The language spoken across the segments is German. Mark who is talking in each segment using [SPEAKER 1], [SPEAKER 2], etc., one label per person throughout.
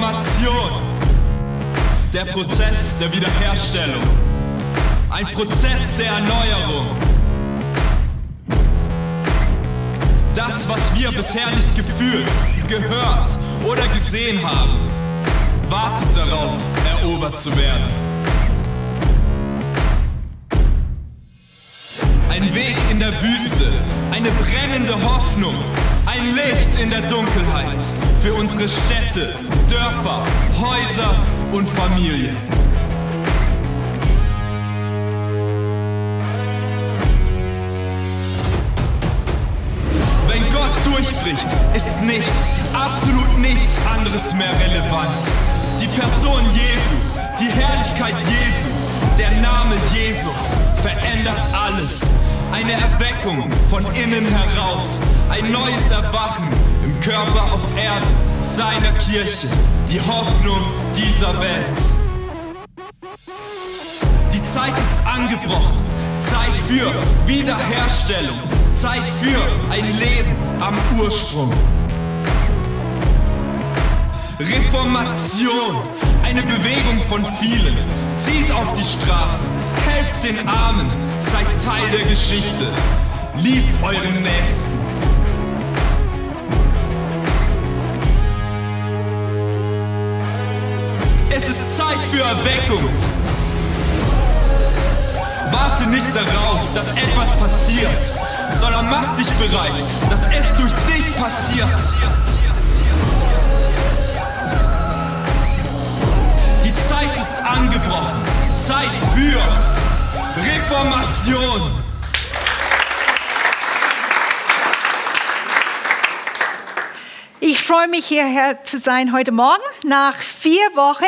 [SPEAKER 1] Reformation. Der Prozess der Wiederherstellung. Ein Prozess der Erneuerung. Das, was wir bisher nicht gefühlt, gehört oder gesehen haben, wartet darauf, erobert zu werden. Ein Weg in der Wüste, eine brennende Hoffnung, ein Licht in der Dunkelheit für unsere Städte, Dörfer, Häuser und Familien. Wenn Gott durchbricht, ist nichts, absolut nichts anderes mehr relevant. Die Person Jesu, die Herrlichkeit Jesu, der Name Jesus verändert alles. Eine Erweckung von innen heraus, ein neues Erwachen im Körper auf Erden, seiner Kirche, die Hoffnung dieser Welt. Die Zeit ist angebrochen, Zeit für Wiederherstellung, Zeit für ein Leben am Ursprung. Reformation, eine Bewegung von vielen. Zieht auf die Straßen, helft den Armen, seid Teil der Geschichte. Liebt euren Nächsten. Es ist Zeit für Erweckung. Warte nicht darauf, dass etwas passiert, sondern mach dich bereit, dass es durch dich passiert. Die Zeit ist angebrochen. Zeit für Reformation.
[SPEAKER 2] Ich freue mich hierher zu sein heute Morgen nach vier Wochen.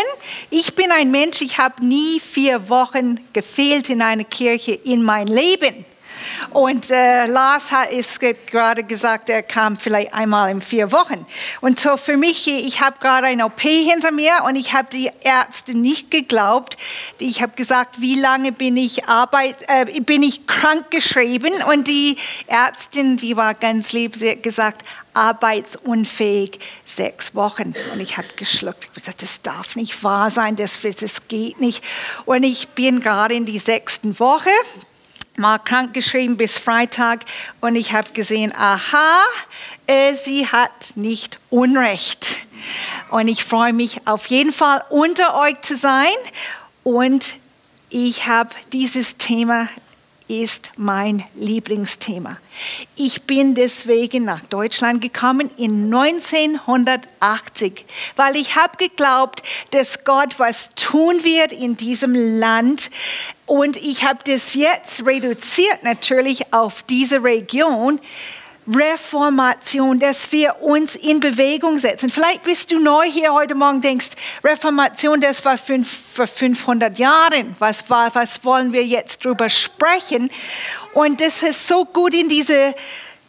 [SPEAKER 2] Ich bin ein Mensch, ich habe nie vier Wochen gefehlt in einer Kirche in mein Leben. Und äh, Lars hat es gerade gesagt, er kam vielleicht einmal in vier Wochen. Und so für mich, ich habe gerade ein OP hinter mir und ich habe die Ärzte nicht geglaubt. Ich habe gesagt, wie lange bin ich Arbeit, äh, bin ich krank geschrieben? Und die Ärztin, die war ganz lieb, sie hat gesagt, arbeitsunfähig sechs Wochen. Und ich habe geschluckt. Ich gesagt, das darf nicht wahr sein, das, das geht nicht. Und ich bin gerade in die sechsten Woche mal krank geschrieben bis Freitag und ich habe gesehen, aha, äh, sie hat nicht Unrecht. Und ich freue mich auf jeden Fall unter euch zu sein und ich habe dieses Thema ist mein Lieblingsthema. Ich bin deswegen nach Deutschland gekommen in 1980, weil ich habe geglaubt, dass Gott was tun wird in diesem Land. Und ich habe das jetzt reduziert natürlich auf diese Region. Reformation, dass wir uns in Bewegung setzen. Vielleicht bist du neu hier heute Morgen, denkst, Reformation, das war fünf, vor 500 Jahren. Was, war, was wollen wir jetzt drüber sprechen? Und das ist so gut in diese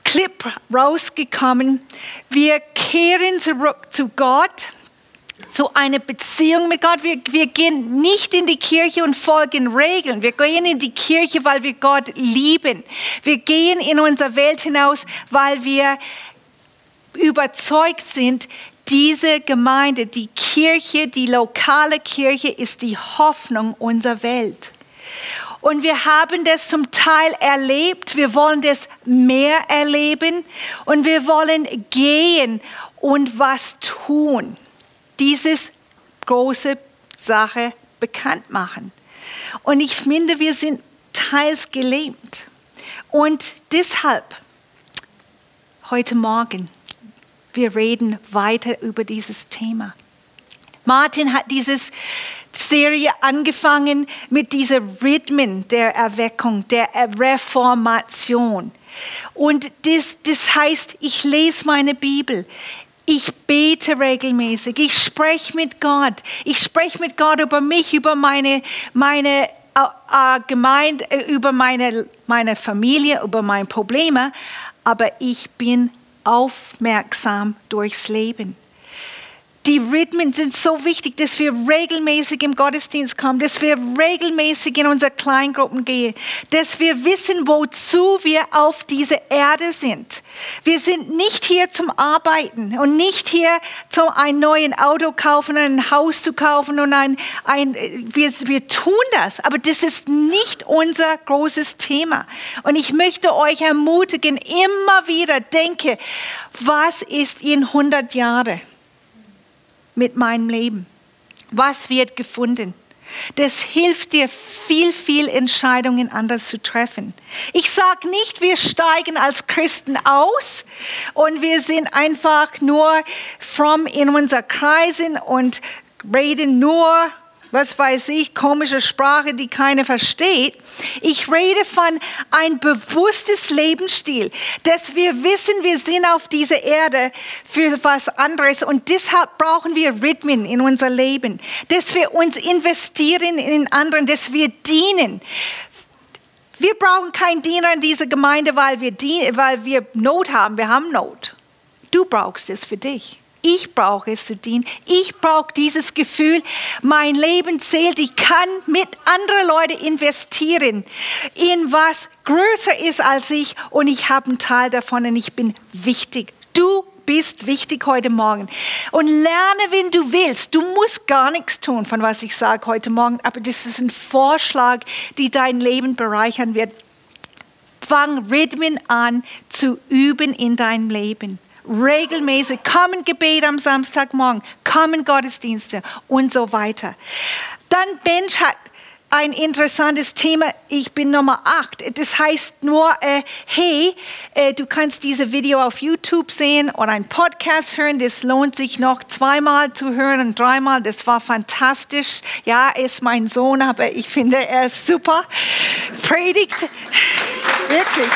[SPEAKER 2] Clip rausgekommen. Wir kehren zurück zu Gott so eine Beziehung mit Gott. Wir, wir gehen nicht in die Kirche und folgen Regeln. Wir gehen in die Kirche, weil wir Gott lieben. Wir gehen in unsere Welt hinaus, weil wir überzeugt sind, diese Gemeinde, die Kirche, die lokale Kirche ist die Hoffnung unserer Welt. Und wir haben das zum Teil erlebt, wir wollen das mehr erleben und wir wollen gehen und was tun dieses große Sache bekannt machen. Und ich finde, wir sind teils gelähmt. Und deshalb, heute Morgen, wir reden weiter über dieses Thema. Martin hat diese Serie angefangen mit diesen Rhythmen der Erweckung, der Reformation. Und das, das heißt, ich lese meine Bibel. Ich bete regelmäßig. Ich spreche mit Gott. Ich spreche mit Gott über mich, über meine, meine äh, äh Gemeinde, äh, über meine, meine Familie, über meine Probleme. Aber ich bin aufmerksam durchs Leben. Die Rhythmen sind so wichtig, dass wir regelmäßig im Gottesdienst kommen, dass wir regelmäßig in unsere Kleingruppen gehen, dass wir wissen, wozu wir auf dieser Erde sind. Wir sind nicht hier zum Arbeiten und nicht hier zum ein neues Auto kaufen, ein Haus zu kaufen und ein, ein wir, wir tun das, aber das ist nicht unser großes Thema. Und ich möchte euch ermutigen, immer wieder denke, was ist in 100 Jahren? Mit meinem Leben? Was wird gefunden? Das hilft dir viel, viel Entscheidungen anders zu treffen. Ich sage nicht, wir steigen als Christen aus und wir sind einfach nur fromm in unser Kreisen und reden nur was weiß ich, komische Sprache, die keiner versteht. Ich rede von ein bewusstes Lebensstil, dass wir wissen, wir sind auf dieser Erde für was anderes und deshalb brauchen wir Rhythmen in unser Leben, dass wir uns investieren in anderen, dass wir dienen. Wir brauchen keinen Diener in dieser Gemeinde, weil wir, weil wir Not haben. Wir haben Not. Du brauchst es für dich. Ich brauche es zu dienen. Ich brauche dieses Gefühl, mein Leben zählt. Ich kann mit anderen Leuten investieren in was größer ist als ich und ich habe einen Teil davon und ich bin wichtig. Du bist wichtig heute Morgen. Und lerne, wenn du willst. Du musst gar nichts tun, von was ich sage heute Morgen, aber das ist ein Vorschlag, die dein Leben bereichern wird. Fang Rhythmen an zu üben in deinem Leben regelmäßig, kommen Gebet am Samstagmorgen, kommen Gottesdienste und so weiter. Dann Bench hat ein interessantes Thema. Ich bin Nummer 8. Das heißt nur, äh, hey, äh, du kannst diese Video auf YouTube sehen oder einen Podcast hören. Das lohnt sich noch zweimal zu hören und dreimal. Das war fantastisch. Ja, ist mein Sohn, aber ich finde, er ist super. Predigt. Wirklich.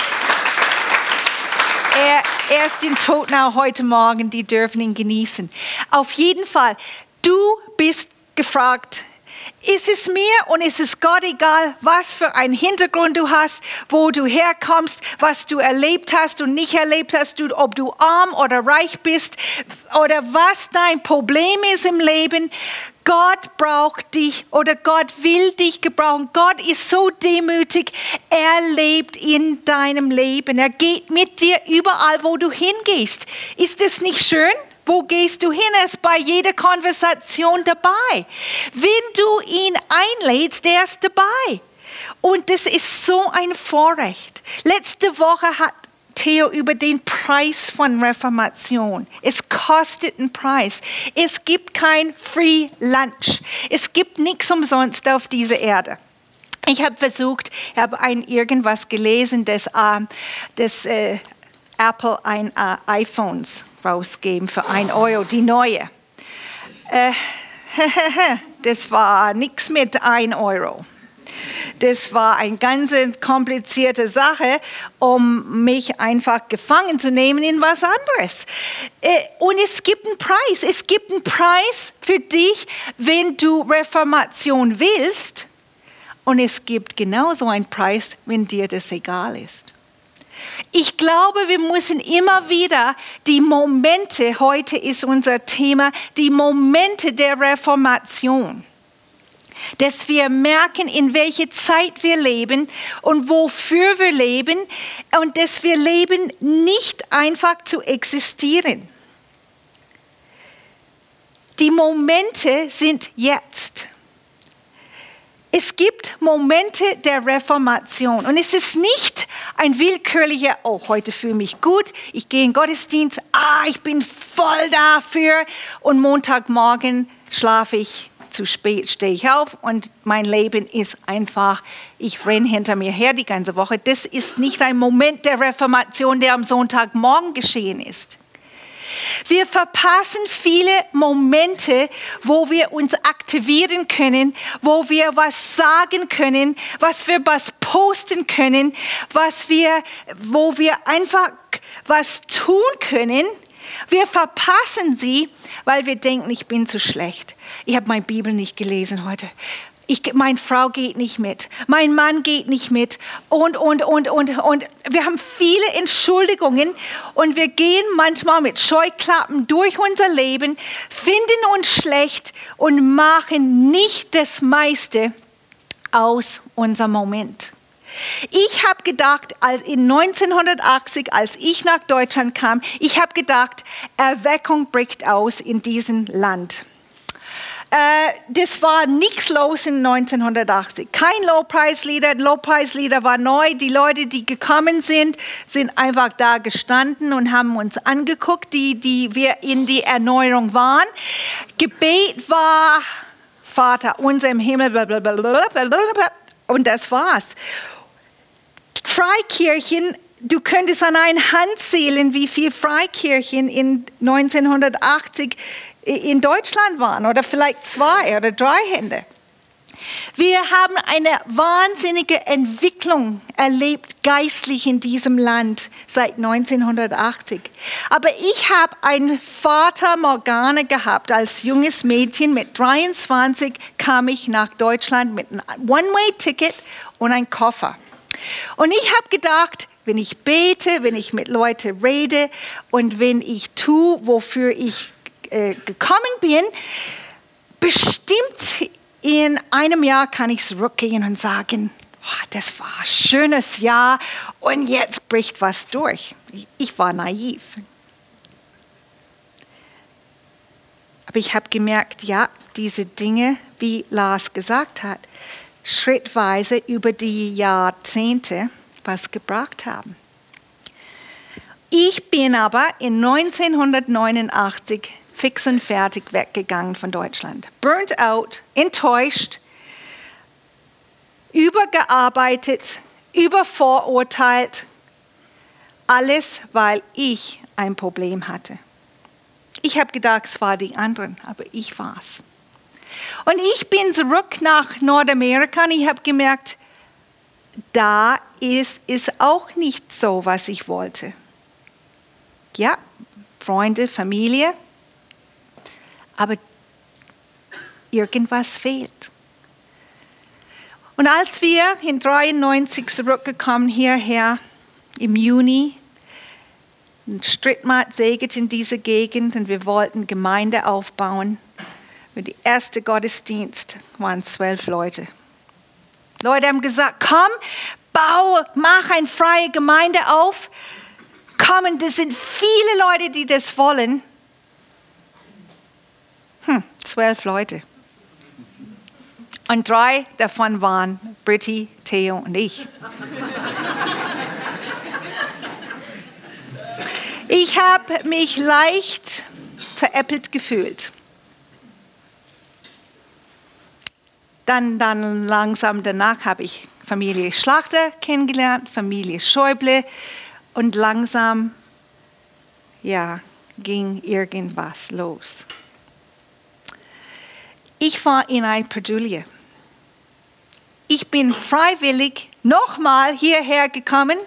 [SPEAKER 2] Er, er ist in Totnau heute Morgen, die dürfen ihn genießen. Auf jeden Fall, du bist gefragt, ist es mir und ist es Gott egal, was für einen Hintergrund du hast, wo du herkommst, was du erlebt hast und nicht erlebt hast, ob du arm oder reich bist oder was dein Problem ist im Leben. Gott braucht dich oder Gott will dich gebrauchen. Gott ist so demütig. Er lebt in deinem Leben. Er geht mit dir überall, wo du hingehst. Ist es nicht schön? Wo gehst du hin? Er ist bei jeder Konversation dabei. Wenn du ihn einlädst, er ist dabei. Und das ist so ein Vorrecht. Letzte Woche hat Theo über den Preis von Reformation. Es kostet einen Preis. Es gibt kein Free Lunch. Es gibt nichts umsonst auf dieser Erde. Ich habe versucht, ich habe ein irgendwas gelesen, dass, äh, dass äh, Apple ein äh, iPhones rausgeben für ein Euro, die neue. Äh, das war nichts mit ein Euro. Das war eine ganz komplizierte Sache, um mich einfach gefangen zu nehmen in was anderes. Äh, und es gibt einen Preis. Es gibt einen Preis für dich, wenn du Reformation willst. Und es gibt genauso einen Preis, wenn dir das egal ist. Ich glaube, wir müssen immer wieder die Momente, heute ist unser Thema, die Momente der Reformation dass wir merken, in welche Zeit wir leben und wofür wir leben und dass wir leben nicht einfach zu existieren. Die Momente sind jetzt. Es gibt Momente der Reformation und es ist nicht ein willkürlicher, oh, heute fühle ich mich gut, ich gehe in Gottesdienst, ah, ich bin voll dafür und Montagmorgen schlafe ich zu spät stehe ich auf und mein Leben ist einfach, ich renne hinter mir her die ganze Woche. Das ist nicht ein Moment der Reformation, der am Sonntagmorgen geschehen ist. Wir verpassen viele Momente, wo wir uns aktivieren können, wo wir was sagen können, was wir was posten können, was wir, wo wir einfach was tun können. Wir verpassen sie, weil wir denken, ich bin zu schlecht. Ich habe meine Bibel nicht gelesen heute. ich, meine Frau geht nicht mit, mein Mann geht nicht mit und, und, und, und, und. Wir haben viele Entschuldigungen und wir gehen manchmal mit Scheuklappen durch unser Leben, finden uns schlecht und machen nicht das meiste aus unserem Moment. Ich habe gedacht, in 1980, als ich nach Deutschland kam, ich habe gedacht, Erweckung bricht aus in diesem Land. Äh, das war nichts los in 1980. Kein Low-Price-Leader. Low-Price-Leader war neu. Die Leute, die gekommen sind, sind einfach da gestanden und haben uns angeguckt, die, die wir in die Erneuerung waren. Gebet war Vater unser im Himmel. Und das war's. Freikirchen du könntest an einer Hand zählen, wie viele Freikirchen in 1980 in Deutschland waren oder vielleicht zwei oder drei Hände. Wir haben eine wahnsinnige Entwicklung erlebt geistlich in diesem Land seit 1980. Aber ich habe einen Vater Morgane gehabt. Als junges Mädchen mit 23 kam ich nach Deutschland mit einem One-Way-Ticket und einem Koffer. Und ich habe gedacht, wenn ich bete, wenn ich mit Leuten rede und wenn ich tue, wofür ich äh, gekommen bin, bestimmt in einem Jahr kann ich zurückgehen und sagen, oh, das war ein schönes Jahr und jetzt bricht was durch. Ich war naiv. Aber ich habe gemerkt, ja, diese Dinge, wie Lars gesagt hat, schrittweise über die Jahrzehnte was gebracht haben. Ich bin aber in 1989 fix und fertig weggegangen von Deutschland. Burnt out, enttäuscht, übergearbeitet, übervorurteilt. Alles, weil ich ein Problem hatte. Ich habe gedacht, es waren die anderen, aber ich war es. Und ich bin zurück nach Nordamerika und ich habe gemerkt, da ist es auch nicht so, was ich wollte. Ja, Freunde, Familie, aber irgendwas fehlt. Und als wir in 93 zurückgekommen hierher im Juni, ein Strittmatt säget in dieser Gegend und wir wollten Gemeinde aufbauen. Und der erste Gottesdienst waren zwölf Leute. Leute haben gesagt, komm, bau, mach eine freie Gemeinde auf. Komm, das sind viele Leute, die das wollen. Hm, zwölf Leute. Und drei davon waren Britti, Theo und ich. Ich habe mich leicht veräppelt gefühlt. Dann, dann langsam danach habe ich Familie Schlachter kennengelernt, Familie Schäuble und langsam ja, ging irgendwas los. Ich war in ein Bredouille. Ich bin freiwillig nochmal hierher gekommen,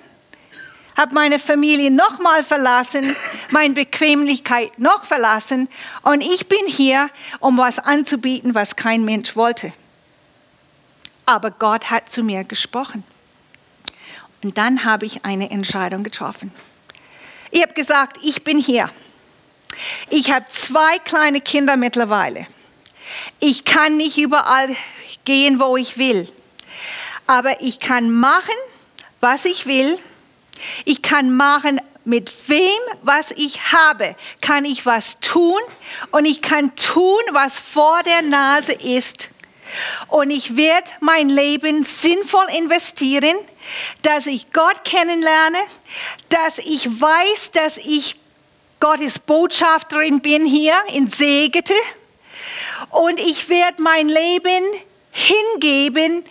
[SPEAKER 2] habe meine Familie nochmal verlassen, meine Bequemlichkeit noch verlassen und ich bin hier, um was anzubieten, was kein Mensch wollte. Aber Gott hat zu mir gesprochen. Und dann habe ich eine Entscheidung getroffen. Ich habe gesagt, ich bin hier. Ich habe zwei kleine Kinder mittlerweile. Ich kann nicht überall gehen, wo ich will. Aber ich kann machen, was ich will. Ich kann machen, mit wem, was ich habe, kann ich was tun und ich kann tun, was vor der Nase ist. Und ich werde mein Leben sinnvoll investieren, dass ich Gott kennenlerne, dass ich weiß, dass ich Gottes Botschafterin bin hier in Segete. Und ich werde mein Leben hingeben,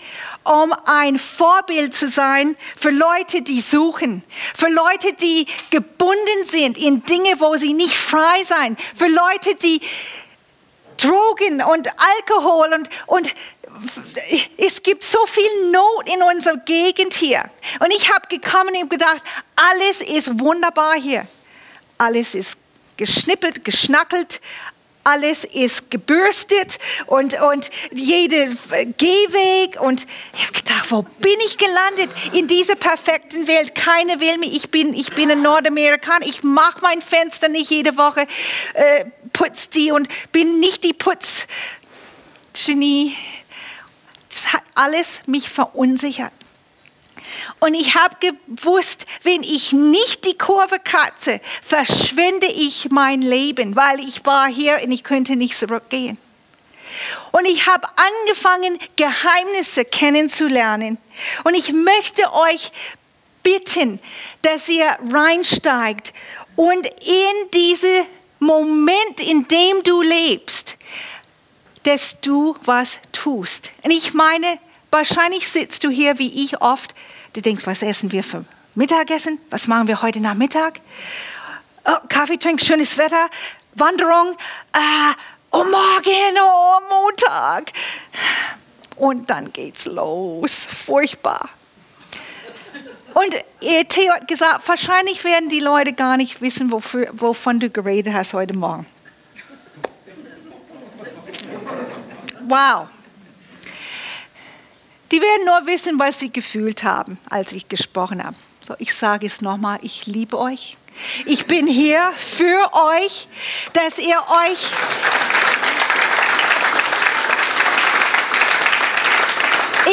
[SPEAKER 2] um ein Vorbild zu sein für Leute, die suchen, für Leute, die gebunden sind in Dinge, wo sie nicht frei sein, für Leute, die Drogen und Alkohol und, und es gibt so viel Not in unserer Gegend hier. Und ich habe gekommen und gedacht, alles ist wunderbar hier. Alles ist geschnippelt, geschnackelt, alles ist gebürstet und, und jede Gehweg. Und ich habe gedacht, wo bin ich gelandet in dieser perfekten Welt? Keine will mich. Ich bin, ich bin ein Nordamerikaner. Ich mache mein Fenster nicht jede Woche, äh, putz die und bin nicht die Putzgenie. Das hat alles mich verunsichert. Und ich habe gewusst, wenn ich nicht die Kurve kratze, verschwende ich mein Leben, weil ich war hier und ich könnte nicht zurückgehen. Und ich habe angefangen, Geheimnisse kennenzulernen. Und ich möchte euch bitten, dass ihr reinsteigt und in diesen Moment, in dem du lebst, dass du was tust. Und ich meine, wahrscheinlich sitzt du hier wie ich oft Du denkst, was essen wir für Mittagessen? Was machen wir heute Nachmittag? Oh, Kaffee trinken, schönes Wetter, Wanderung. Äh, oh, morgen, oh, Montag. Und dann geht's los. Furchtbar. Und Theo hat gesagt, wahrscheinlich werden die Leute gar nicht wissen, wofür, wovon du geredet hast heute Morgen. Wow. Die werden nur wissen, was sie gefühlt haben, als ich gesprochen habe. So, ich sage es nochmal, ich liebe euch. Ich bin hier für euch, dass ihr euch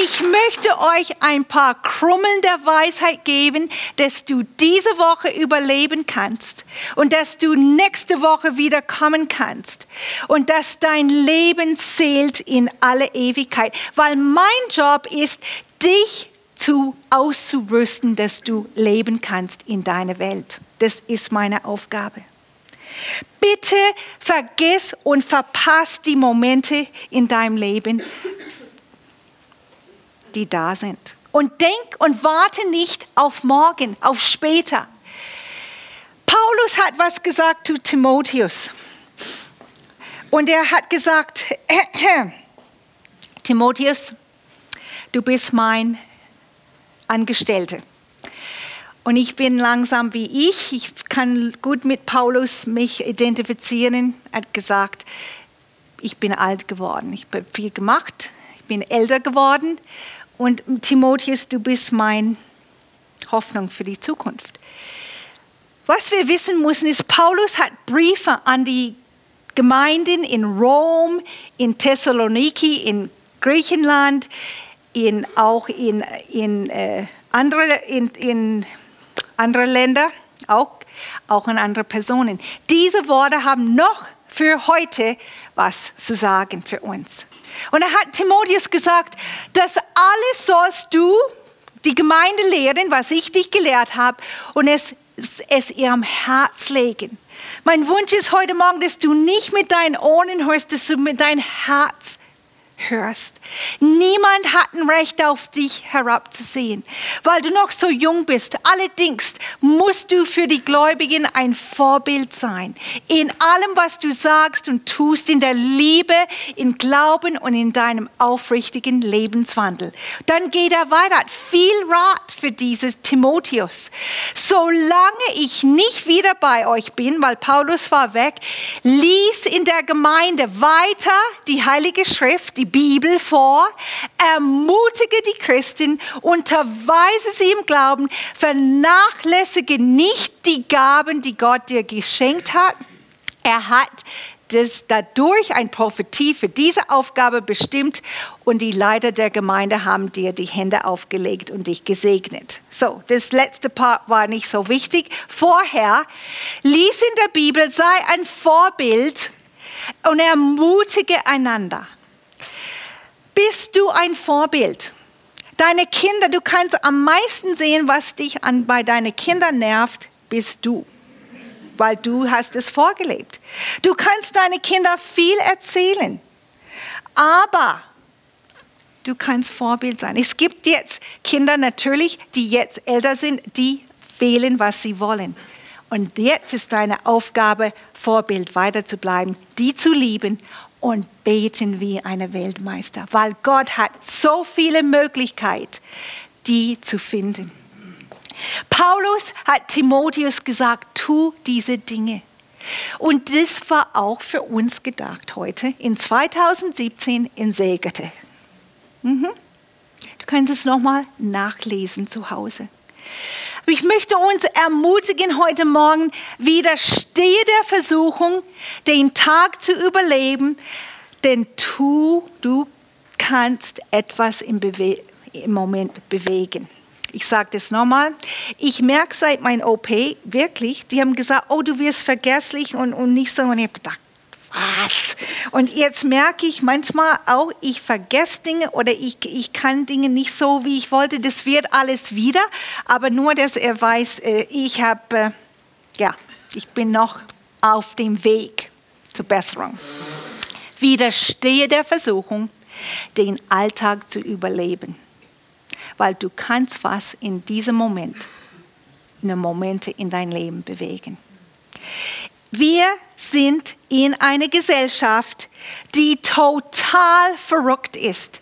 [SPEAKER 2] Ich möchte euch ein paar Krummeln der Weisheit geben, dass du diese Woche überleben kannst und dass du nächste Woche wieder kommen kannst und dass dein Leben zählt in alle Ewigkeit. Weil mein Job ist, dich zu auszurüsten, dass du leben kannst in deiner Welt. Das ist meine Aufgabe. Bitte vergiss und verpass die Momente in deinem Leben, die da sind. Und denk und warte nicht auf morgen, auf später. Paulus hat was gesagt zu Timotheus. Und er hat gesagt, Timotheus, du bist mein Angestellter. Und ich bin langsam wie ich. Ich kann gut mit Paulus mich identifizieren. Er hat gesagt, ich bin alt geworden. Ich habe viel gemacht. Ich bin älter geworden. Und Timotheus, du bist meine Hoffnung für die Zukunft. Was wir wissen müssen, ist, Paulus hat Briefe an die Gemeinden in Rom, in Thessaloniki, in Griechenland, in, auch in, in, äh, andere, in, in andere Länder, auch, auch an andere Personen. Diese Worte haben noch für heute was zu sagen für uns. Und er hat Timotheus gesagt, das alles sollst du die Gemeinde lehren, was ich dich gelehrt habe, und es, es ihrem Herz legen. Mein Wunsch ist heute Morgen, dass du nicht mit deinen Ohren hörst, dass du mit deinem Herz hörst. Niemand hat ein Recht auf dich herabzusehen, weil du noch so jung bist. Allerdings musst du für die Gläubigen ein Vorbild sein. In allem, was du sagst und tust, in der Liebe, in Glauben und in deinem aufrichtigen Lebenswandel. Dann geht er weiter. Viel Rat für dieses Timotheus. Solange ich nicht wieder bei euch bin, weil Paulus war weg, lies in der Gemeinde weiter die Heilige Schrift, die Bibel vor, ermutige die Christen, unterweise sie im Glauben, vernachlässige nicht die Gaben, die Gott dir geschenkt hat. Er hat das dadurch ein Prophetie für diese Aufgabe bestimmt und die Leiter der Gemeinde haben dir die Hände aufgelegt und dich gesegnet. So, das letzte Part war nicht so wichtig. Vorher, lies in der Bibel, sei ein Vorbild und ermutige einander bist du ein Vorbild. Deine Kinder, du kannst am meisten sehen, was dich an, bei deinen Kindern nervt, bist du. Weil du hast es vorgelebt. Du kannst deine Kinder viel erzählen. Aber du kannst Vorbild sein. Es gibt jetzt Kinder natürlich, die jetzt älter sind, die wählen, was sie wollen. Und jetzt ist deine Aufgabe, Vorbild weiter zu bleiben, die zu lieben und beten wie eine Weltmeister, weil Gott hat so viele Möglichkeiten, die zu finden. Paulus hat Timotheus gesagt, tu diese Dinge. Und das war auch für uns gedacht heute in 2017 in Segete. Mhm. Du kannst es nochmal nachlesen zu Hause. Ich möchte uns ermutigen heute Morgen, widerstehe der Versuchung, den Tag zu überleben, denn tu, du kannst etwas im, Bewe im Moment bewegen. Ich sage das nochmal. Ich merke seit meinem OP wirklich, die haben gesagt, oh, du wirst vergesslich und, und nicht so. Und ich habe gedacht, was? Und jetzt merke ich manchmal auch, ich vergesse Dinge oder ich, ich kann Dinge nicht so, wie ich wollte. Das wird alles wieder, aber nur, dass er weiß, äh, ich habe, äh, ja, ich bin noch auf dem Weg zur Besserung. Widerstehe der Versuchung, den Alltag zu überleben, weil du kannst was in diesem Moment, in den Momente in dein Leben bewegen. Wir sind in einer Gesellschaft, die total verrückt ist.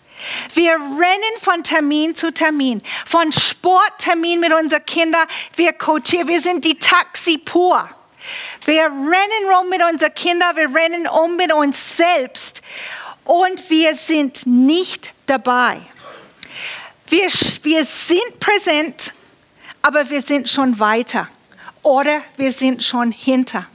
[SPEAKER 2] Wir rennen von Termin zu Termin, von Sporttermin mit unseren Kindern. Wir coachieren, wir sind die Taxi pur. Wir rennen rum mit unseren Kindern, wir rennen um mit uns selbst und wir sind nicht dabei. Wir, wir sind präsent, aber wir sind schon weiter oder wir sind schon hinter.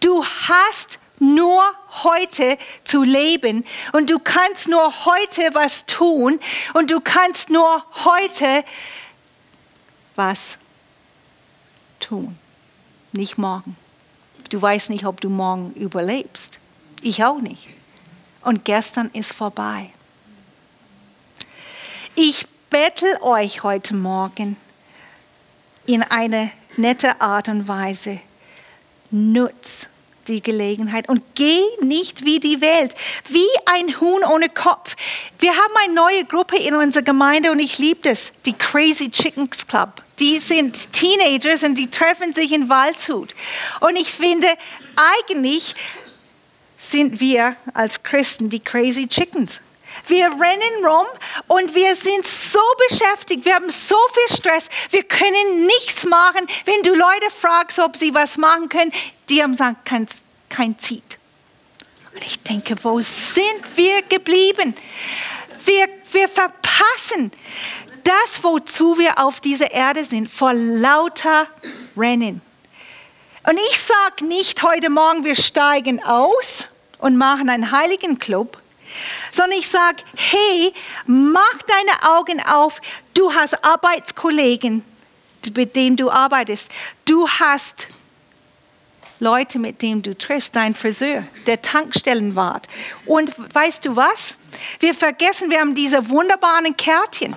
[SPEAKER 2] Du hast nur heute zu leben und du kannst nur heute was tun und du kannst nur heute was tun, nicht morgen. Du weißt nicht, ob du morgen überlebst. Ich auch nicht. Und gestern ist vorbei. Ich bettel euch heute Morgen in eine nette Art und Weise nutz die Gelegenheit und geh nicht wie die Welt, wie ein Huhn ohne Kopf. Wir haben eine neue Gruppe in unserer Gemeinde und ich liebe das, die Crazy Chickens Club. Die sind Teenagers und die treffen sich in Waldshut. Und ich finde, eigentlich sind wir als Christen die Crazy Chickens. Wir rennen rum und wir sind so beschäftigt, wir haben so viel Stress, wir können nichts machen. Wenn du Leute fragst, ob sie was machen können, die haben gesagt, kein, kein Zieht. Und ich denke, wo sind wir geblieben? Wir, wir verpassen das, wozu wir auf dieser Erde sind, vor lauter Rennen. Und ich sage nicht heute Morgen, wir steigen aus und machen einen heiligen Club, sondern ich sage, hey, mach deine Augen auf. Du hast Arbeitskollegen, mit denen du arbeitest. Du hast Leute, mit denen du triffst, dein Friseur, der Tankstellenwart. Und weißt du was? Wir vergessen, wir haben diese wunderbaren Kärtchen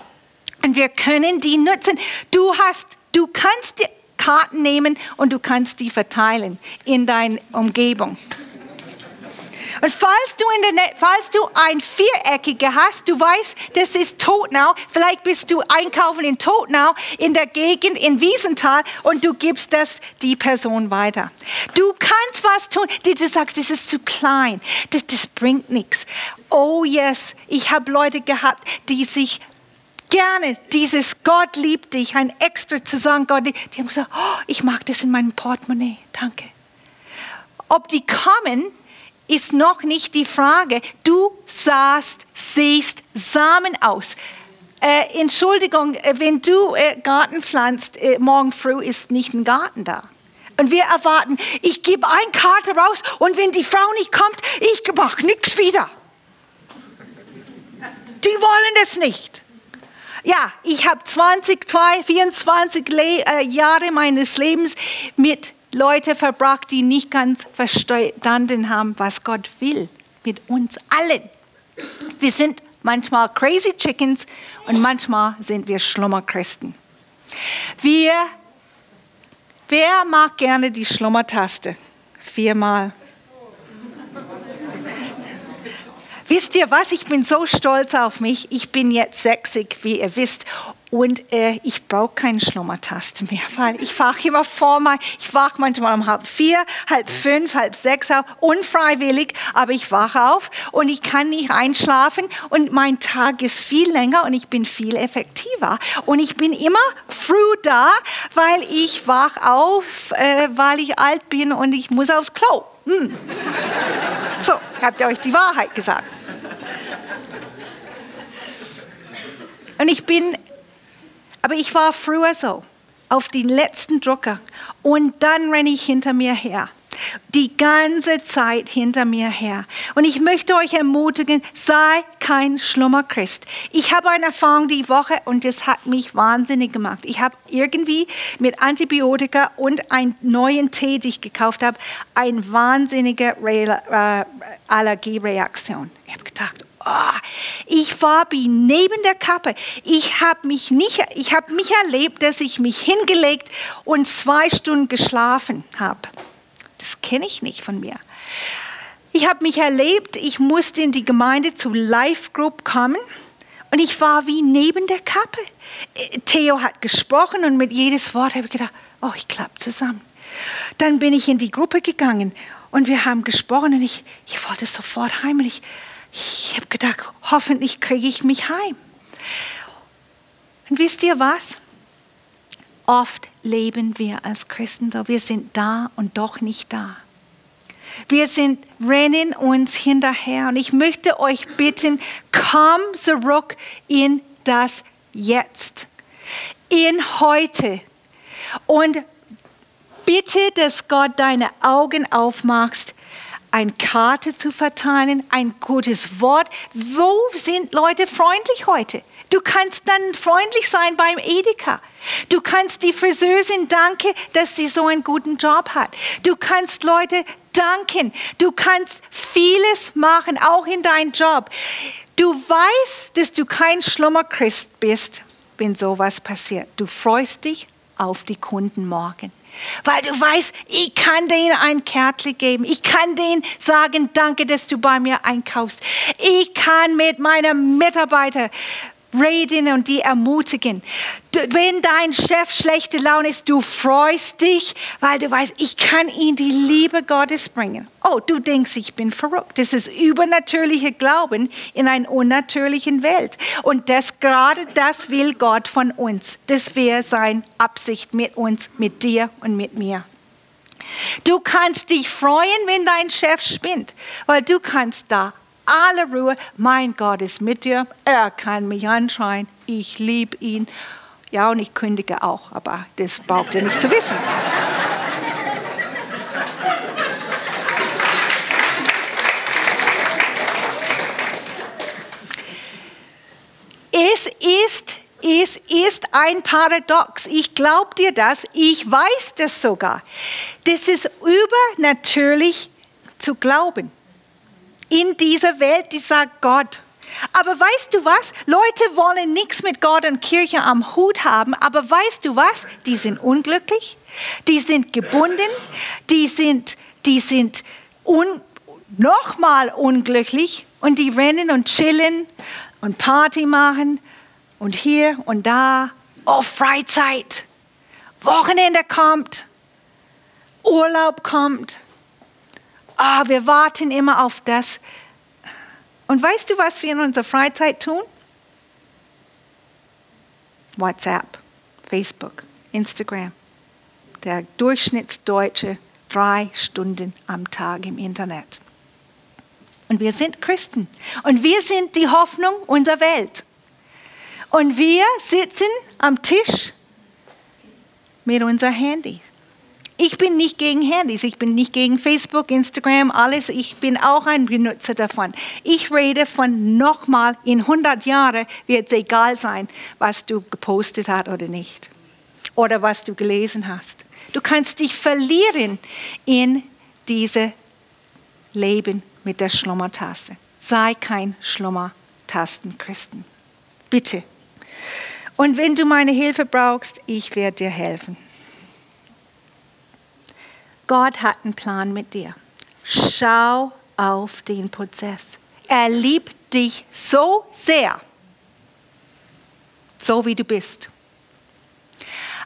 [SPEAKER 2] und wir können die nutzen. Du hast, du kannst die Karten nehmen und du kannst die verteilen in deiner Umgebung. Und falls du, der, falls du ein Viereckige hast, du weißt, das ist Totnau, vielleicht bist du einkaufen in Totnau, in der Gegend in Wiesenthal und du gibst das die Person weiter. Du kannst was tun, die du sagst, das ist zu klein, das, das bringt nichts. Oh yes, ich habe Leute gehabt, die sich gerne dieses Gott liebt dich, ein extra zu sagen, Gott, die, die haben gesagt, oh, ich mag das in meinem Portemonnaie, danke. Ob die kommen, ist noch nicht die Frage. Du sahst, siehst Samen aus. Äh, Entschuldigung, äh, wenn du äh, Garten pflanzt, äh, morgen früh ist nicht ein Garten da. Und wir erwarten, ich gebe eine Karte raus und wenn die Frau nicht kommt, ich mache nichts wieder. Die wollen es nicht. Ja, ich habe 20, 24 Le äh, Jahre meines Lebens mit Leute verbracht, die nicht ganz verstanden haben, was Gott will mit uns allen. Wir sind manchmal crazy chickens und manchmal sind wir Schlummerchristen. Wir, wer mag gerne die Schlummertaste? Viermal. Wisst ihr was? Ich bin so stolz auf mich. Ich bin jetzt 60, wie ihr wisst. Und äh, ich brauche keine Schlummertaste mehr, weil ich wache immer vor mal, ich wache manchmal um halb vier, halb fünf, halb sechs auf, unfreiwillig, aber ich wache auf und ich kann nicht einschlafen und mein Tag ist viel länger und ich bin viel effektiver. Und ich bin immer früh da, weil ich wach auf, äh, weil ich alt bin und ich muss aufs Klo. Hm. So, habt ihr euch die Wahrheit gesagt. Und ich bin, aber ich war früher so, auf den letzten Drucker. Und dann renne ich hinter mir her die ganze Zeit hinter mir her. Und ich möchte euch ermutigen, sei kein Schlummerchrist. Ich habe eine Erfahrung die Woche und das hat mich wahnsinnig gemacht. Ich habe irgendwie mit Antibiotika und einen neuen Tee, den ich gekauft habe, eine wahnsinnige äh, Allergiereaktion. Ich habe gedacht, Oh, ich war wie neben der Kappe. Ich habe mich nicht, ich habe mich erlebt, dass ich mich hingelegt und zwei Stunden geschlafen habe. Das kenne ich nicht von mir. Ich habe mich erlebt, ich musste in die Gemeinde zu Life Group kommen und ich war wie neben der Kappe. Äh, Theo hat gesprochen und mit jedes Wort habe ich gedacht, oh, ich klappe zusammen. Dann bin ich in die Gruppe gegangen und wir haben gesprochen und ich, ich wollte sofort heim und ich, habe gedacht, hoffentlich kriege ich mich heim. Und wisst ihr was? Oft leben wir als Christen so, wir sind da und doch nicht da. Wir sind, rennen uns hinterher und ich möchte euch bitten, komm zurück in das Jetzt, in heute und bitte, dass Gott deine Augen aufmachst, eine Karte zu verteilen, ein gutes Wort. Wo sind Leute freundlich heute? Du kannst dann freundlich sein beim Edeka. Du kannst die Friseurin danken, dass sie so einen guten Job hat. Du kannst Leute danken. Du kannst vieles machen, auch in deinem Job. Du weißt, dass du kein Schlummerchrist bist, wenn sowas passiert. Du freust dich auf die Kunden morgen. Weil du weißt, ich kann denen ein Kärtchen geben. Ich kann denen sagen, danke, dass du bei mir einkaufst. Ich kann mit meinen Mitarbeitern reden und die ermutigen. Wenn dein Chef schlechte Laune ist, du freust dich, weil du weißt, ich kann ihm die Liebe Gottes bringen. Oh, du denkst, ich bin verrückt. Das ist übernatürliche Glauben in einer unnatürlichen Welt. Und das gerade das will Gott von uns. Das wäre seine Absicht mit uns, mit dir und mit mir. Du kannst dich freuen, wenn dein Chef spinnt, weil du kannst da alle Ruhe. Mein Gott ist mit dir. Er kann mich anschreien. Ich liebe ihn. Ja, und ich kündige auch, aber das braucht ihr nicht zu wissen. Es ist, es ist ein Paradox. Ich glaube dir das. Ich weiß das sogar. Das ist übernatürlich zu glauben in dieser Welt, die sagt Gott. Aber weißt du was? Leute wollen nichts mit Gott und Kirche am Hut haben, aber weißt du was? Die sind unglücklich, die sind gebunden, die sind, die sind un, nochmal unglücklich und die rennen und chillen und Party machen und hier und da. Oh, Freizeit. Wochenende kommt. Urlaub kommt ah, wir warten immer auf das. Und weißt du, was wir in unserer Freizeit tun? WhatsApp, Facebook, Instagram. Der Durchschnittsdeutsche drei Stunden am Tag im Internet. Und wir sind Christen. Und wir sind die Hoffnung unserer Welt. Und wir sitzen am Tisch mit unser Handy. Ich bin nicht gegen Handys, ich bin nicht gegen Facebook, Instagram, alles. Ich bin auch ein Benutzer davon. Ich rede von nochmal, in 100 Jahren wird es egal sein, was du gepostet hast oder nicht. Oder was du gelesen hast. Du kannst dich verlieren in diese Leben mit der Schlummertaste. Sei kein Schlummertasten-Christen. Bitte. Und wenn du meine Hilfe brauchst, ich werde dir helfen. Gott hat einen Plan mit dir. Schau auf den Prozess. Er liebt dich so sehr, so wie du bist.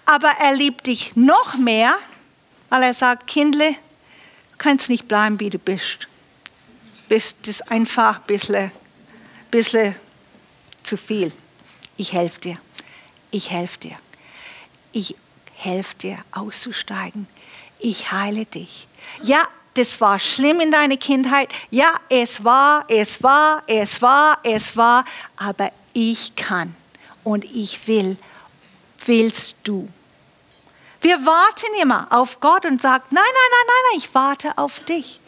[SPEAKER 2] Aber er liebt dich noch mehr, weil er sagt, Kindle, du kannst nicht bleiben, wie du bist. Bist das einfach ein bisschen, bisschen zu viel. Ich helfe dir. Ich helfe dir. Ich helfe dir auszusteigen. Ich heile dich. Ja, das war schlimm in deiner Kindheit. Ja, es war, es war, es war, es war, aber ich kann und ich will. Willst du? Wir warten immer auf Gott und sagen, nein, nein, nein, nein, nein, ich warte auf dich.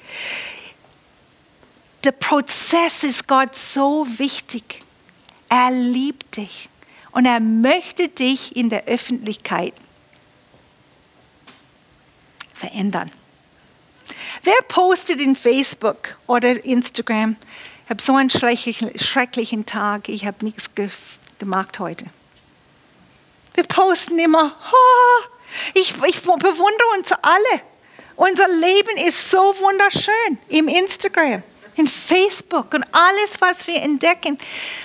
[SPEAKER 2] Der Prozess ist Gott so wichtig. Er liebt dich und er möchte dich in der Öffentlichkeit verändern. Wer postet in Facebook oder Instagram, ich habe so einen schrecklichen, schrecklichen Tag, ich habe nichts ge gemacht heute. Wir posten immer, oh, ich, ich bewundere uns alle. Unser Leben ist so wunderschön im Instagram, in Facebook und alles, was wir entdecken.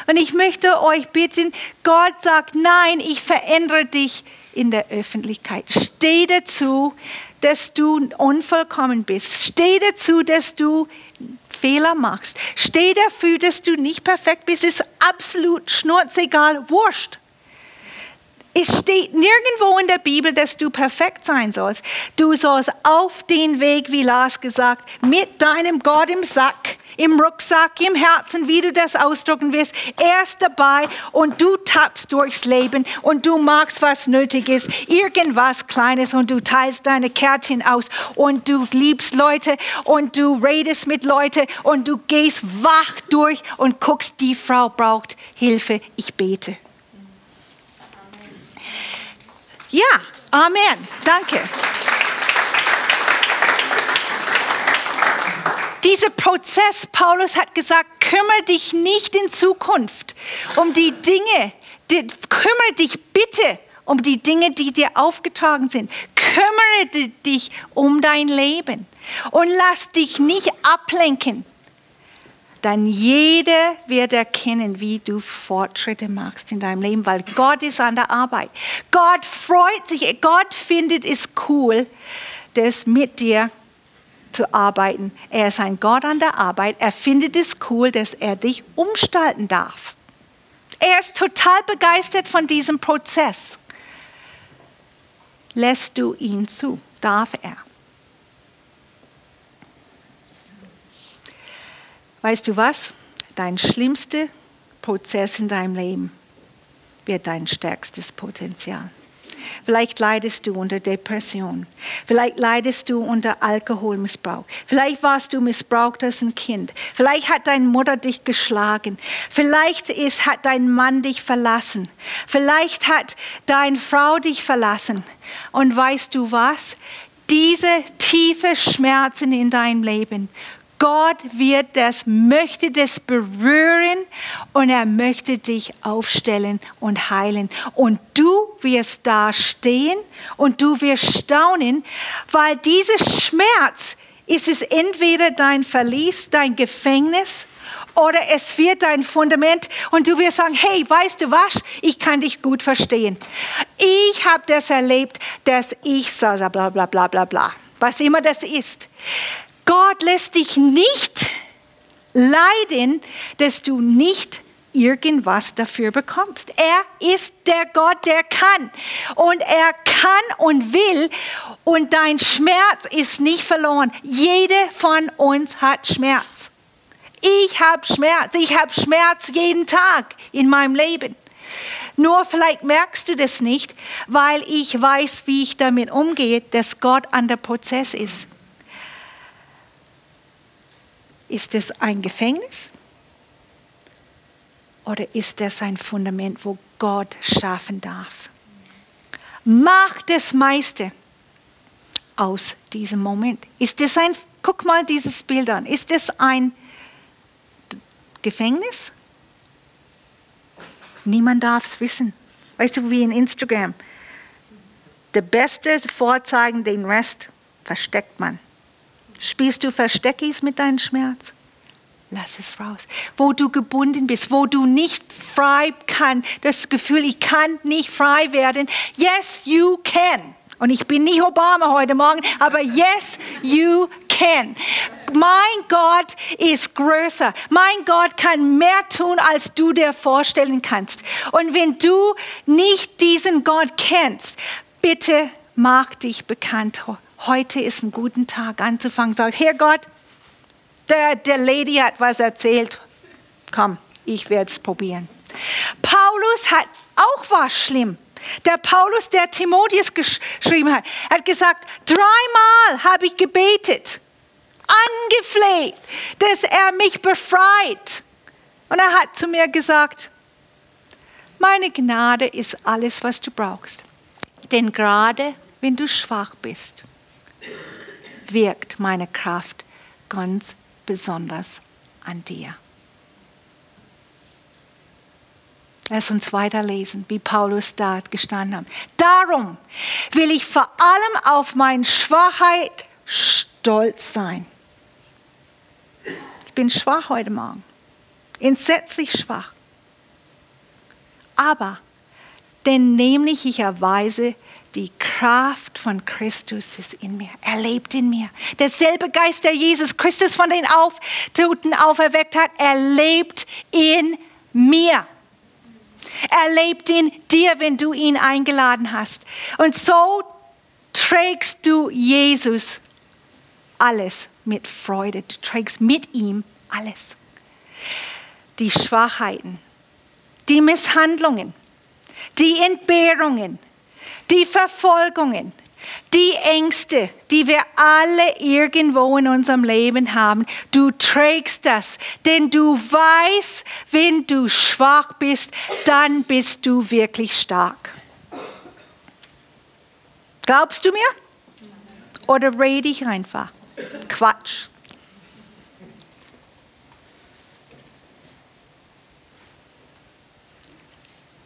[SPEAKER 2] Und ich möchte euch bitten, Gott sagt, nein, ich verändere dich in der Öffentlichkeit. Steh dazu, dass du unvollkommen bist. Steh dazu, dass du Fehler machst. Steh dafür, dass du nicht perfekt bist. Ist absolut schnurzegal, wurscht. Es steht nirgendwo in der Bibel, dass du perfekt sein sollst. Du sollst auf den Weg, wie Lars gesagt, mit deinem Gott im Sack, im Rucksack, im Herzen, wie du das ausdrücken willst. Er ist dabei und du tappst durchs Leben und du magst, was nötig ist, irgendwas Kleines und du teilst deine Kärtchen aus und du liebst Leute und du redest mit Leuten und du gehst wach durch und guckst, die Frau braucht Hilfe, ich bete. Ja, Amen. Danke. Dieser Prozess, Paulus hat gesagt, kümmere dich nicht in Zukunft um die Dinge, die, kümmere dich bitte um die Dinge, die dir aufgetragen sind. Kümmere dich um dein Leben und lass dich nicht ablenken dann jeder wird erkennen, wie du Fortschritte machst in deinem Leben, weil Gott ist an der Arbeit. Gott freut sich, Gott findet es cool, das mit dir zu arbeiten. Er ist ein Gott an der Arbeit. Er findet es cool, dass er dich umstalten darf. Er ist total begeistert von diesem Prozess. Lässt du ihn zu? Darf er? Weißt du was? Dein schlimmster Prozess in deinem Leben wird dein stärkstes Potenzial. Vielleicht leidest du unter Depression. Vielleicht leidest du unter Alkoholmissbrauch. Vielleicht warst du missbraucht als ein Kind. Vielleicht hat deine Mutter dich geschlagen. Vielleicht ist, hat dein Mann dich verlassen. Vielleicht hat deine Frau dich verlassen. Und weißt du was? Diese tiefe Schmerzen in deinem Leben Gott wird das, möchte das berühren und er möchte dich aufstellen und heilen. Und du wirst da stehen und du wirst staunen, weil dieser Schmerz ist es entweder dein Verlies, dein Gefängnis oder es wird dein Fundament und du wirst sagen, hey, weißt du was, ich kann dich gut verstehen. Ich habe das erlebt, dass ich, bla bla bla bla bla, was immer das ist. Gott lässt dich nicht leiden, dass du nicht irgendwas dafür bekommst. Er ist der Gott, der kann. Und er kann und will. Und dein Schmerz ist nicht verloren. Jede von uns hat Schmerz. Ich habe Schmerz. Ich habe Schmerz jeden Tag in meinem Leben. Nur vielleicht merkst du das nicht, weil ich weiß, wie ich damit umgehe, dass Gott an der Prozess ist. Ist es ein Gefängnis? Oder ist es ein Fundament, wo Gott schaffen darf? Mach das meiste aus diesem Moment. Ist es ein, guck mal dieses Bild an, ist es ein Gefängnis? Niemand darf es wissen. Weißt du, wie in Instagram. Der Beste vorzeigen, den Rest versteckt man. Spielst du Versteckis mit deinem Schmerz? Lass es raus. Wo du gebunden bist, wo du nicht frei kannst, das Gefühl, ich kann nicht frei werden. Yes, you can. Und ich bin nicht Obama heute Morgen, aber yes, you can. Mein Gott ist größer. Mein Gott kann mehr tun, als du dir vorstellen kannst. Und wenn du nicht diesen Gott kennst, bitte mach dich bekannt. Heute ist ein guter Tag anzufangen. Sag, Herr Gott, der, der Lady hat was erzählt. Komm, ich werde es probieren. Paulus hat auch was schlimm. Der Paulus, der Timotheus geschrieben hat, hat gesagt, dreimal habe ich gebetet, angefleht, dass er mich befreit. Und er hat zu mir gesagt, meine Gnade ist alles, was du brauchst. Denn gerade wenn du schwach bist, wirkt meine Kraft ganz besonders an dir. Lass uns weiterlesen, wie Paulus da gestanden hat. Darum will ich vor allem auf meine Schwachheit stolz sein. Ich bin schwach heute Morgen, entsetzlich schwach. Aber denn nämlich ich erweise die Kraft von Christus ist in mir. Er lebt in mir. Derselbe Geist, der Jesus Christus von den Toten auferweckt hat, er lebt in mir. Er lebt in dir, wenn du ihn eingeladen hast. Und so trägst du Jesus alles mit Freude. Du trägst mit ihm alles. Die Schwachheiten, die Misshandlungen, die Entbehrungen, die Verfolgungen, die Ängste, die wir alle irgendwo in unserem Leben haben, du trägst das, denn du weißt, wenn du schwach bist, dann bist du wirklich stark. Glaubst du mir? Oder rede ich einfach? Quatsch.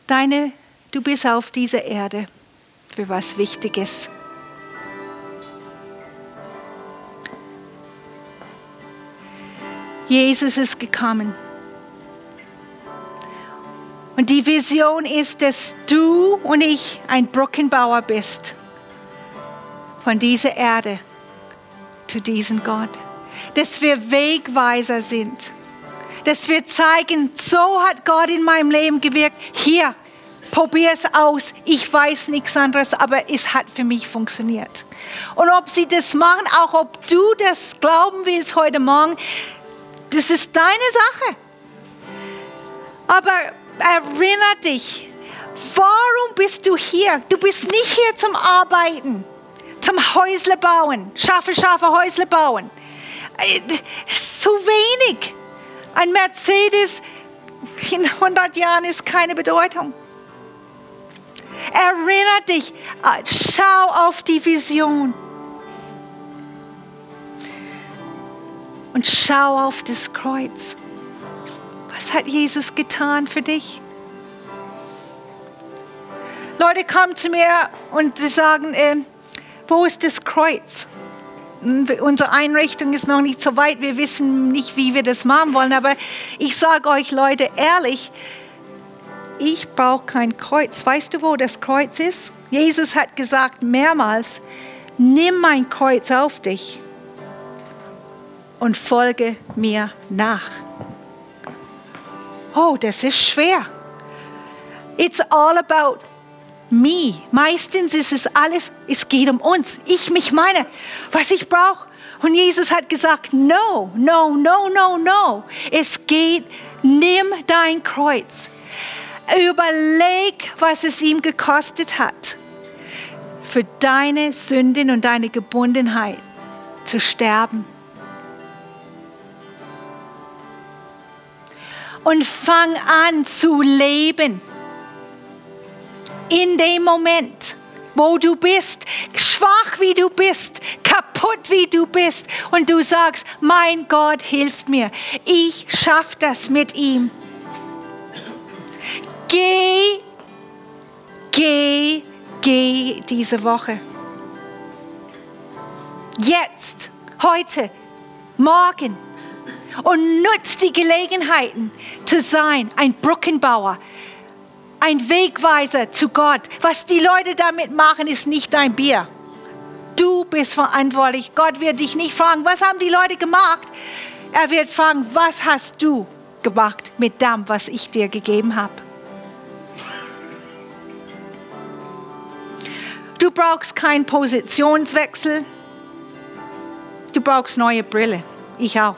[SPEAKER 2] Deine, du bist auf dieser Erde für was Wichtiges. Jesus ist gekommen. Und die Vision ist, dass du und ich ein Brückenbauer bist. Von dieser Erde zu diesem Gott. Dass wir Wegweiser sind. Dass wir zeigen, so hat Gott in meinem Leben gewirkt. Hier, probier es aus. Ich weiß nichts anderes, aber es hat für mich funktioniert. Und ob sie das machen, auch ob du das glauben willst heute Morgen, das ist deine Sache. Aber erinnere dich, warum bist du hier? Du bist nicht hier zum Arbeiten, zum Häusle bauen, scharfe, scharfe Häusle bauen. Äh, zu wenig. Ein Mercedes in 100 Jahren ist keine Bedeutung. Erinnere dich, äh, schau auf die Vision. Und schau auf das Kreuz. Was hat Jesus getan für dich? Leute kommen zu mir und sagen, äh, wo ist das Kreuz? Hm, unsere Einrichtung ist noch nicht so weit, wir wissen nicht, wie wir das machen wollen, aber ich sage euch Leute ehrlich, ich brauche kein Kreuz. Weißt du, wo das Kreuz ist? Jesus hat gesagt mehrmals, nimm mein Kreuz auf dich und folge mir nach. Oh, das ist schwer. It's all about me. Meistens ist es alles, es geht um uns. Ich mich meine, was ich brauche. Und Jesus hat gesagt, no, no, no, no, no. Es geht, nimm dein Kreuz. Überleg, was es ihm gekostet hat, für deine Sünden und deine Gebundenheit zu sterben. Und fang an zu leben. In dem Moment, wo du bist, schwach wie du bist, kaputt wie du bist, und du sagst, mein Gott hilft mir, ich schaffe das mit ihm. Geh, geh, geh diese Woche. Jetzt, heute, morgen. Und nutz die Gelegenheiten zu sein, ein Brückenbauer, ein Wegweiser zu Gott. Was die Leute damit machen, ist nicht dein Bier. Du bist verantwortlich. Gott wird dich nicht fragen, was haben die Leute gemacht? Er wird fragen, was hast du gemacht mit dem, was ich dir gegeben habe? Du brauchst keinen Positionswechsel. Du brauchst neue Brille. Ich auch.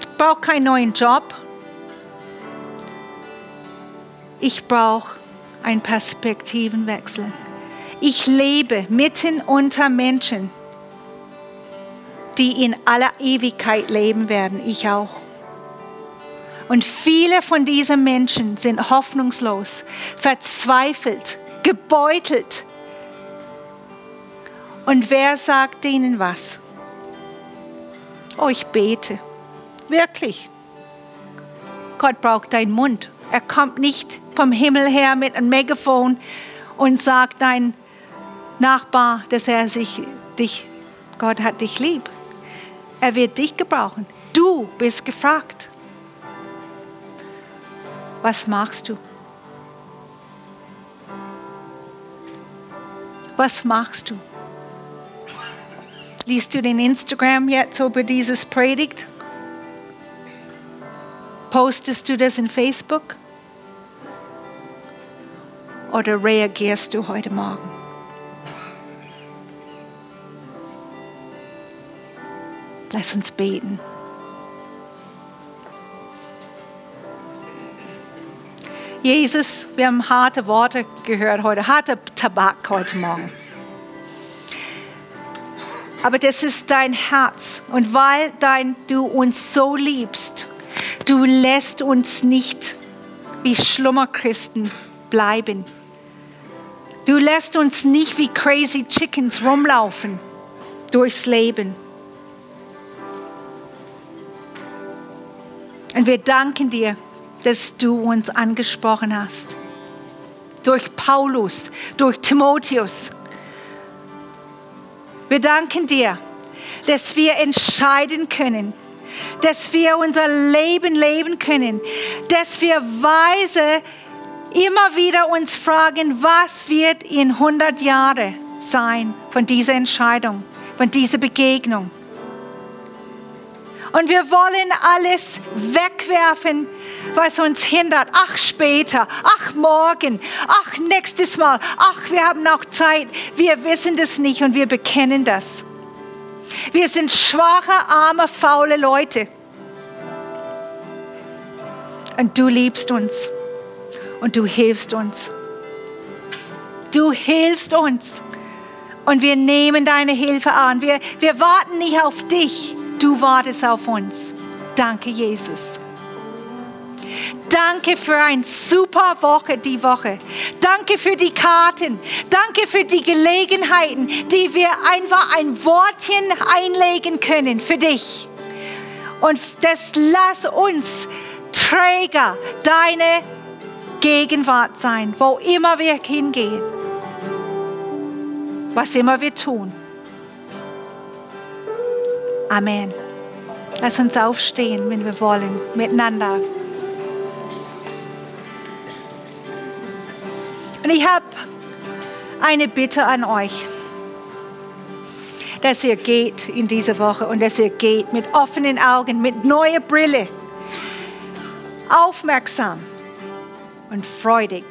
[SPEAKER 2] Ich brauche keinen neuen Job. Ich brauche einen Perspektivenwechsel. Ich lebe mitten unter Menschen, die in aller Ewigkeit leben werden. Ich auch. Und viele von diesen Menschen sind hoffnungslos, verzweifelt, gebeutelt. Und wer sagt ihnen was? Oh, ich bete. Wirklich. Gott braucht deinen Mund. Er kommt nicht vom Himmel her mit einem Megafon und sagt dein Nachbar, dass er sich dich, Gott hat dich lieb. Er wird dich gebrauchen. Du bist gefragt. Was machst du? Was machst du? Liest du den Instagram jetzt über dieses Predigt? Postest du das in Facebook? Oder reagierst du heute Morgen? Lass uns beten. Jesus, wir haben harte Worte gehört heute, harte Tabak heute Morgen. Aber das ist dein Herz. Und weil dein, du uns so liebst, du lässt uns nicht wie Schlummerchristen bleiben. Du lässt uns nicht wie crazy chickens rumlaufen durchs Leben. Und wir danken dir, dass du uns angesprochen hast. Durch Paulus, durch Timotheus. Wir danken dir, dass wir entscheiden können, dass wir unser Leben leben können, dass wir weise immer wieder uns fragen, was wird in 100 Jahren sein von dieser Entscheidung, von dieser Begegnung. Und wir wollen alles wegwerfen, was uns hindert. Ach, später, ach, morgen, ach, nächstes Mal, ach, wir haben noch Zeit. Wir wissen das nicht und wir bekennen das. Wir sind schwache, arme, faule Leute. Und du liebst uns und du hilfst uns. Du hilfst uns und wir nehmen deine Hilfe an. Wir, wir warten nicht auf dich, du wartest auf uns. Danke, Jesus. Danke für eine super Woche die Woche. Danke für die Karten. Danke für die Gelegenheiten, die wir einfach ein Wortchen einlegen können für dich. Und das lass uns Träger deine Gegenwart sein, wo immer wir hingehen, was immer wir tun. Amen. Lass uns aufstehen, wenn wir wollen, miteinander. Und ich habe eine Bitte an euch, dass ihr geht in diese Woche und dass ihr geht mit offenen Augen, mit neuer Brille, aufmerksam und freudig